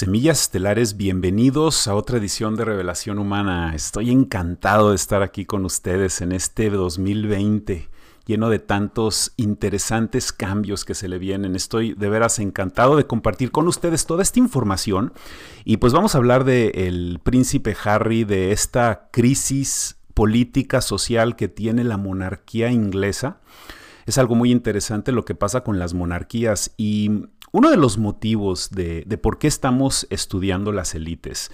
Semillas Estelares, bienvenidos a otra edición de Revelación Humana. Estoy encantado de estar aquí con ustedes en este 2020, lleno de tantos interesantes cambios que se le vienen. Estoy de veras encantado de compartir con ustedes toda esta información. Y pues vamos a hablar del príncipe Harry, de esta crisis política social que tiene la monarquía inglesa. Es algo muy interesante lo que pasa con las monarquías y uno de los motivos de, por qué estamos estudiando las élites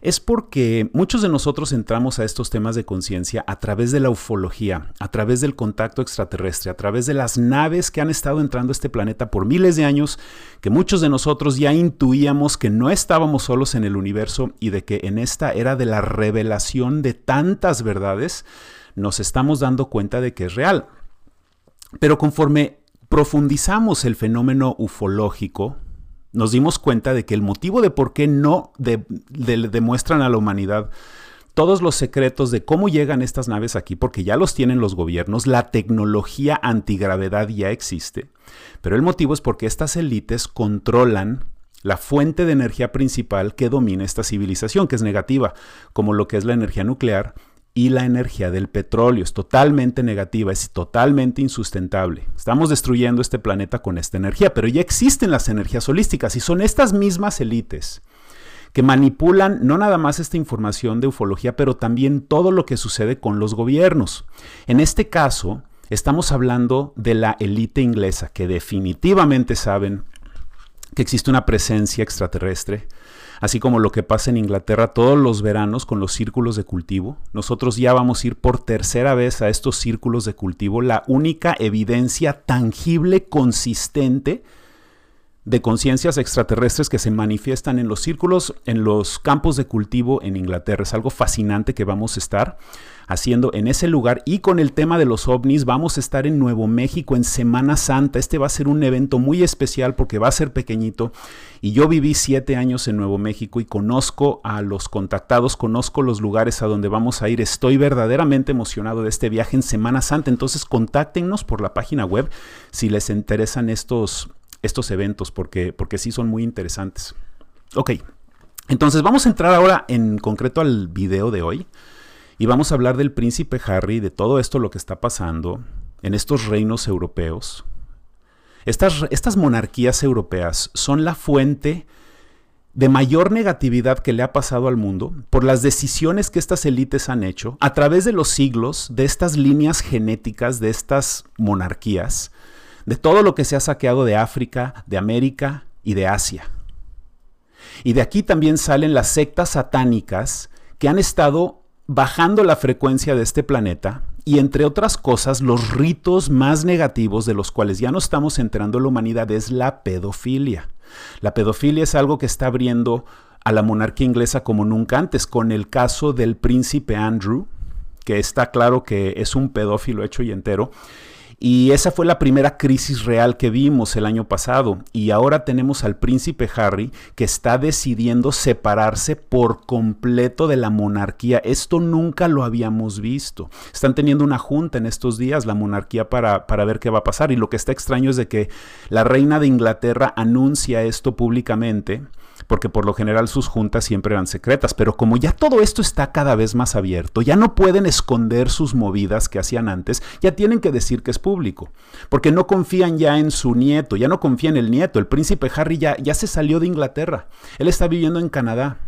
es porque muchos de nosotros entramos a estos temas de conciencia a través de la ufología, a través del contacto extraterrestre, a través de las naves que han estado entrando a este planeta por miles de años, que muchos de nosotros ya intuíamos que no estábamos solos en el universo y de que en esta era de la revelación de tantas verdades, nos estamos dando cuenta de que es real. Pero conforme profundizamos el fenómeno ufológico, nos dimos cuenta de que el motivo de por qué no demuestran a la humanidad todos los secretos de cómo llegan estas naves aquí, porque ya los tienen los gobiernos, la tecnología antigravedad ya existe, pero el motivo es porque estas élites controlan la fuente de energía principal que domina esta civilización, que es negativa, como lo que es la energía nuclear y la energía del petróleo. Es totalmente negativa, es totalmente insustentable. Estamos destruyendo este planeta con esta energía, pero ya existen las energías holísticas y son estas mismas élites que manipulan no nada más esta información de ufología, pero también todo lo que sucede con los gobiernos. En este caso, estamos hablando de la élite inglesa, que definitivamente saben que existe una presencia extraterrestre, así como lo que pasa en Inglaterra todos los veranos con los círculos de cultivo. Nosotros ya vamos a ir por tercera vez a estos círculos de cultivo, la única evidencia tangible, consistente, de conciencias extraterrestres que se manifiestan en los círculos, en los campos de cultivo en Inglaterra. Es algo fascinante que vamos a estar haciendo en ese lugar. Y con el tema de los ovnis, vamos a estar en Nuevo México en Semana Santa. Este va a ser un evento muy especial porque va a ser pequeñito. Y yo viví siete años en Nuevo México y conozco a los contactados, conozco los lugares a donde vamos a ir. Estoy verdaderamente emocionado de este viaje en Semana Santa. Entonces contáctenos por la página web si les interesan estos, estos eventos porque, porque sí son muy interesantes. Ok, entonces vamos a entrar ahora en concreto al video de hoy. Y vamos a hablar del príncipe Harry, de todo esto lo que está pasando en estos reinos europeos. Estas, estas monarquías europeas son la fuente de mayor negatividad que le ha pasado al mundo por las decisiones que estas élites han hecho a través de los siglos, de estas líneas genéticas, de estas monarquías, de todo lo que se ha saqueado de África, de América y de Asia. Y de aquí también salen las sectas satánicas que han estado bajando la frecuencia de este planeta y entre otras cosas los ritos más negativos de los cuales ya no estamos enterando la humanidad es la pedofilia. La pedofilia es algo que está abriendo a la monarquía inglesa como nunca antes, con el caso del príncipe Andrew, que está claro que es un pedófilo hecho y entero, y esa fue la primera crisis real que vimos el año pasado. Y ahora tenemos al príncipe Harry que está decidiendo separarse por completo de la monarquía. Esto nunca lo habíamos visto. Están teniendo una junta en estos días, la monarquía, para, para ver qué va a pasar. Y lo que está extraño es de que la reina de Inglaterra anuncia esto públicamente porque por lo general sus juntas siempre eran secretas, pero como ya todo esto está cada vez más abierto, ya no pueden esconder sus movidas que hacían antes, ya tienen que decir que es público, porque no confían ya en su nieto, ya no confían en el nieto, el príncipe Harry ya, ya se salió de Inglaterra, él está viviendo en Canadá.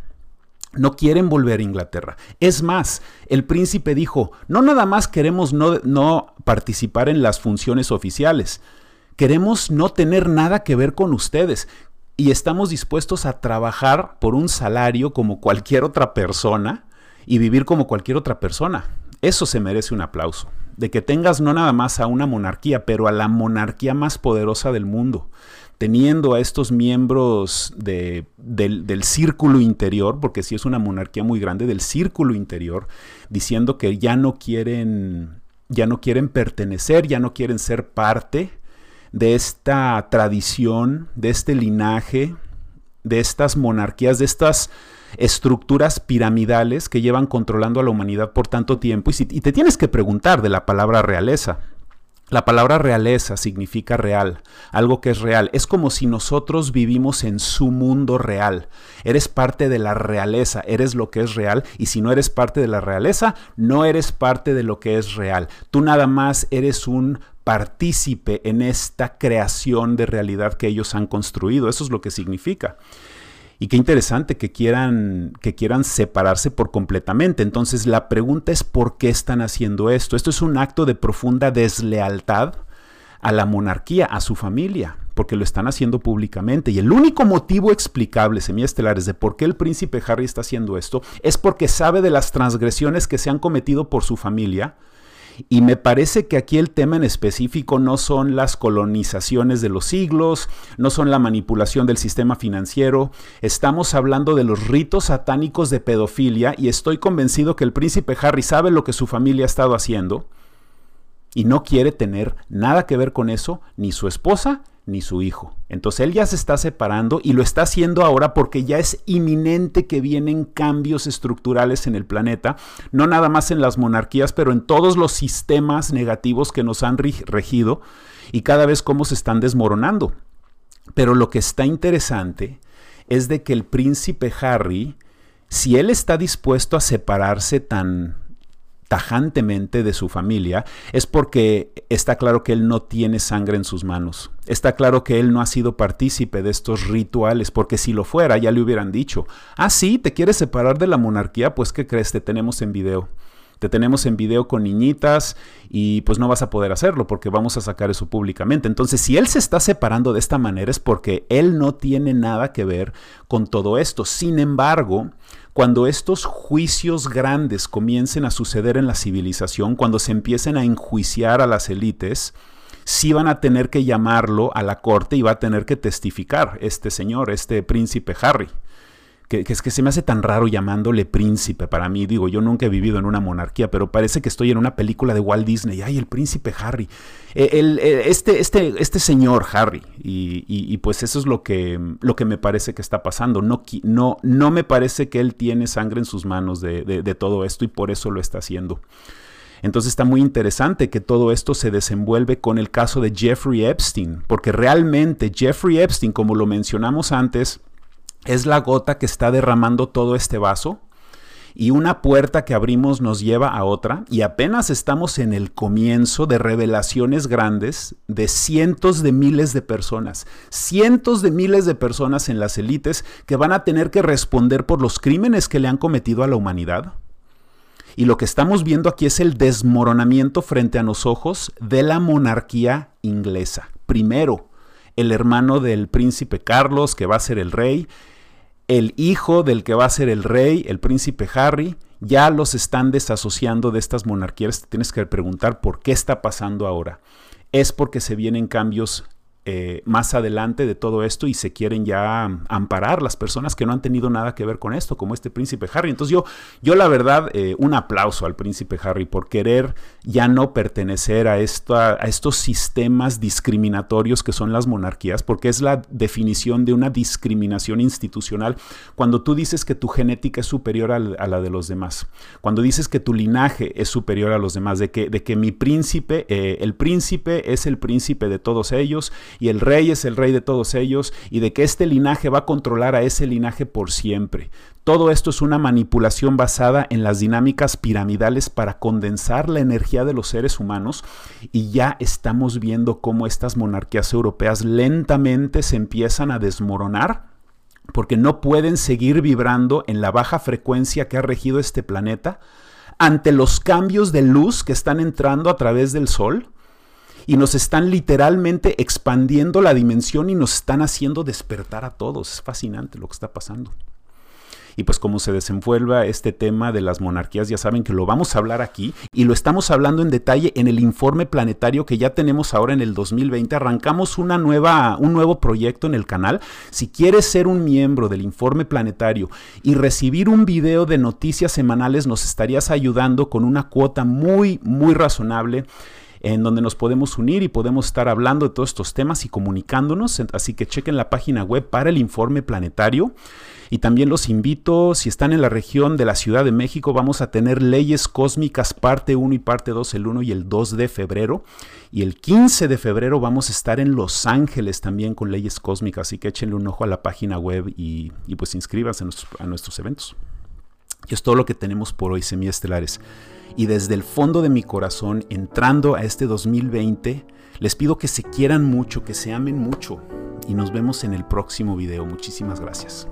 No quieren volver a Inglaterra. Es más, el príncipe dijo, no nada más queremos no, no participar en las funciones oficiales, queremos no tener nada que ver con ustedes y estamos dispuestos a trabajar por un salario como cualquier otra persona y vivir como cualquier otra persona. Eso se merece un aplauso. De que tengas no nada más a una monarquía, pero a la monarquía más poderosa del mundo, teniendo a estos miembros del, del, círculo interior, porque si es una monarquía muy grande, del círculo interior, diciendo que ya no quieren, ya no quieren pertenecer, ya no quieren ser parte de esta tradición, de este linaje, de estas monarquías, de estas estructuras piramidales que llevan controlando a la humanidad por tanto tiempo. Y, te tienes que preguntar de la palabra realeza. La palabra realeza significa real, algo que es real. Es como si nosotros vivimos en su mundo real. Eres parte de la realeza, eres lo que es real y si no eres parte de la realeza, no eres parte de lo que es real. Tú nada más eres un partícipe en esta creación de realidad que ellos han construido. Eso es lo que significa. Y qué interesante que quieran, que quieran separarse por completamente. Entonces la pregunta es por qué están haciendo esto. Esto es un acto de profunda deslealtad a la monarquía, a su familia, porque lo están haciendo públicamente. Y el único motivo explicable, semiestelares, de por qué el príncipe Harry está haciendo esto, es porque sabe de las transgresiones que se han cometido por su familia y me parece que aquí el tema en específico no son las colonizaciones de los siglos, no son la manipulación del sistema financiero, estamos hablando de los ritos satánicos de pedofilia y estoy convencido que el príncipe Harry sabe lo que su familia ha estado haciendo y no quiere tener nada que ver con eso, ni su esposa ni su hijo. Entonces él ya se está separando y lo está haciendo ahora porque ya es inminente que vienen cambios estructurales en el planeta, no nada más en las monarquías, pero en todos los sistemas negativos que nos han regido y cada vez cómo se están desmoronando. Pero lo que está interesante es de que el príncipe Harry, si él está dispuesto a separarse tan tajantemente de su familia, es porque está claro que él no tiene sangre en sus manos. Está claro que él no ha sido partícipe de estos rituales, porque si lo fuera ya le hubieran dicho, ah, sí, te quieres separar de la monarquía, pues ¿qué crees? Te tenemos en video. Te tenemos en video con niñitas y pues no vas a poder hacerlo porque vamos a sacar eso públicamente. Entonces, si él se está separando de esta manera es porque él no tiene nada que ver con todo esto. Sin embargo, cuando estos juicios grandes comiencen a suceder en la civilización, cuando se empiecen a enjuiciar a las élites, sí van a tener que llamarlo a la corte y va a tener que testificar este señor, este príncipe Harry que, es que se me hace tan raro llamándole príncipe para mí. Digo, yo nunca he vivido en una monarquía, pero parece que estoy en una película de Walt Disney. Ay, el príncipe Harry. Eh, el, eh, este, este, este señor Harry. Y, pues eso es lo que, lo que me parece que está pasando. No, no, no me parece que él tiene sangre en sus manos de, de todo esto y por eso lo está haciendo. Entonces está muy interesante que todo esto se desenvuelve con el caso de Jeffrey Epstein, porque realmente Jeffrey Epstein, como lo mencionamos antes, es la gota que está derramando todo este vaso y una puerta que abrimos nos lleva a otra y apenas estamos en el comienzo de revelaciones grandes de cientos de miles de personas, cientos de miles de personas en las élites que van a tener que responder por los crímenes que le han cometido a la humanidad. Y lo que estamos viendo aquí es el desmoronamiento frente a los ojos de la monarquía inglesa. Primero, el hermano del príncipe Carlos, que va a ser el rey, el hijo del que va a ser el rey, el príncipe Harry, ya los están desasociando de estas monarquías. Te tienes que preguntar por qué está pasando ahora. Es porque se vienen cambios eh, más adelante de todo esto y se quieren ya amparar las personas que no han tenido nada que ver con esto, como este príncipe Harry. Entonces yo, yo la verdad, eh, un aplauso al príncipe Harry por querer ya no pertenecer a, a estos sistemas discriminatorios que son las monarquías, porque es la definición de una discriminación institucional cuando tú dices que tu genética es superior a la de los demás, cuando dices que tu linaje es superior a los demás, de que, de que mi príncipe, eh, el príncipe es el príncipe de todos ellos, y el rey es el rey de todos ellos y de que este linaje va a controlar a ese linaje por siempre. Todo esto es una manipulación basada en las dinámicas piramidales para condensar la energía de los seres humanos y ya estamos viendo cómo estas monarquías europeas lentamente se empiezan a desmoronar porque no pueden seguir vibrando en la baja frecuencia que ha regido este planeta ante los cambios de luz que están entrando a través del Sol y nos están literalmente expandiendo la dimensión y nos están haciendo despertar a todos. Es fascinante lo que está pasando. Y pues como se desenvuelva este tema de las monarquías, ya saben que lo vamos a hablar aquí y lo estamos hablando en detalle en el informe planetario que ya tenemos ahora en el 2020. Arrancamos una nueva, un nuevo proyecto en el canal. Si quieres ser un miembro del informe planetario y recibir un video de noticias semanales, nos estarías ayudando con una cuota muy, muy razonable en donde nos podemos unir y podemos estar hablando de todos estos temas y comunicándonos. Así que chequen la página web para el informe planetario. Y también los invito, si están en la región de la Ciudad de México, vamos a tener leyes cósmicas parte 1 y parte 2 el 1 y el 2 de febrero. Y el 15 de febrero vamos a estar en Los Ángeles también con leyes cósmicas. Así que échenle un ojo a la página web y, pues inscríbanse a nuestros, eventos. Y es todo lo que tenemos por hoy, semiestelares. Y desde el fondo de mi corazón, entrando a este 2020, les pido que se quieran mucho, que se amen mucho. Y nos vemos en el próximo video. Muchísimas gracias.